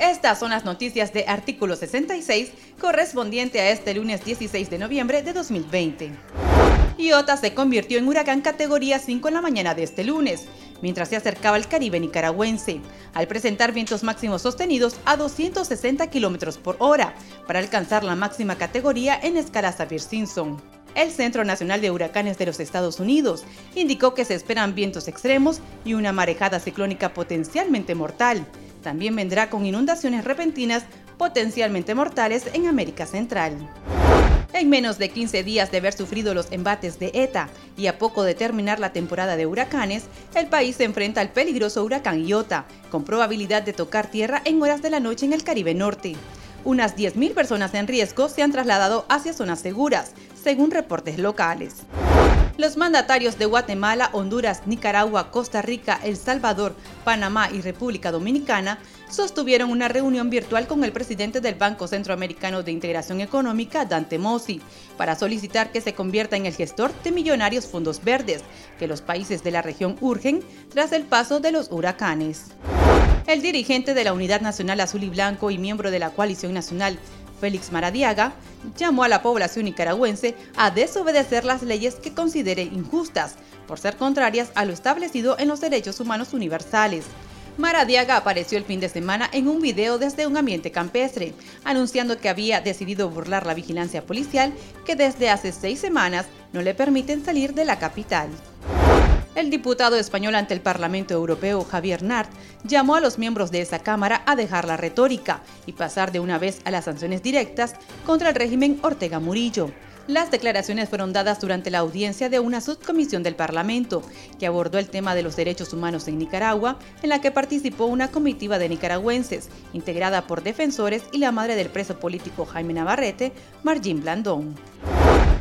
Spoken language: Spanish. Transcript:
Estas son las noticias de artículo 66 correspondiente a este lunes 16 de noviembre de 2020. Iota se convirtió en huracán categoría 5 en la mañana de este lunes, mientras se acercaba al Caribe nicaragüense, al presentar vientos máximos sostenidos a 260 km por hora, para alcanzar la máxima categoría en escala Saffir-Simpson. El Centro Nacional de Huracanes de los Estados Unidos indicó que se esperan vientos extremos y una marejada ciclónica potencialmente mortal. También vendrá con inundaciones repentinas potencialmente mortales en América Central. En menos de 15 días de haber sufrido los embates de ETA y a poco de terminar la temporada de huracanes, el país se enfrenta al peligroso huracán Iota, con probabilidad de tocar tierra en horas de la noche en el Caribe Norte. Unas 10.000 personas en riesgo se han trasladado hacia zonas seguras, según reportes locales. Los mandatarios de Guatemala, Honduras, Nicaragua, Costa Rica, El Salvador, Panamá y República Dominicana sostuvieron una reunión virtual con el presidente del Banco Centroamericano de Integración Económica, Dante Mossi, para solicitar que se convierta en el gestor de millonarios fondos verdes que los países de la región urgen tras el paso de los huracanes. El dirigente de la Unidad Nacional Azul y Blanco y miembro de la Coalición Nacional, Félix Maradiaga, llamó a la población nicaragüense a desobedecer las leyes que considere injustas, por ser contrarias a lo establecido en los derechos humanos universales. Maradiaga apareció el fin de semana en un video desde un ambiente campestre, anunciando que había decidido burlar la vigilancia policial que desde hace seis semanas no le permiten salir de la capital. El diputado español ante el Parlamento Europeo, Javier Nart, llamó a los miembros de esa Cámara a dejar la retórica y pasar de una vez a las sanciones directas contra el régimen Ortega Murillo. Las declaraciones fueron dadas durante la audiencia de una subcomisión del Parlamento, que abordó el tema de los derechos humanos en Nicaragua, en la que participó una comitiva de nicaragüenses, integrada por defensores y la madre del preso político Jaime Navarrete, Marjín Blandón.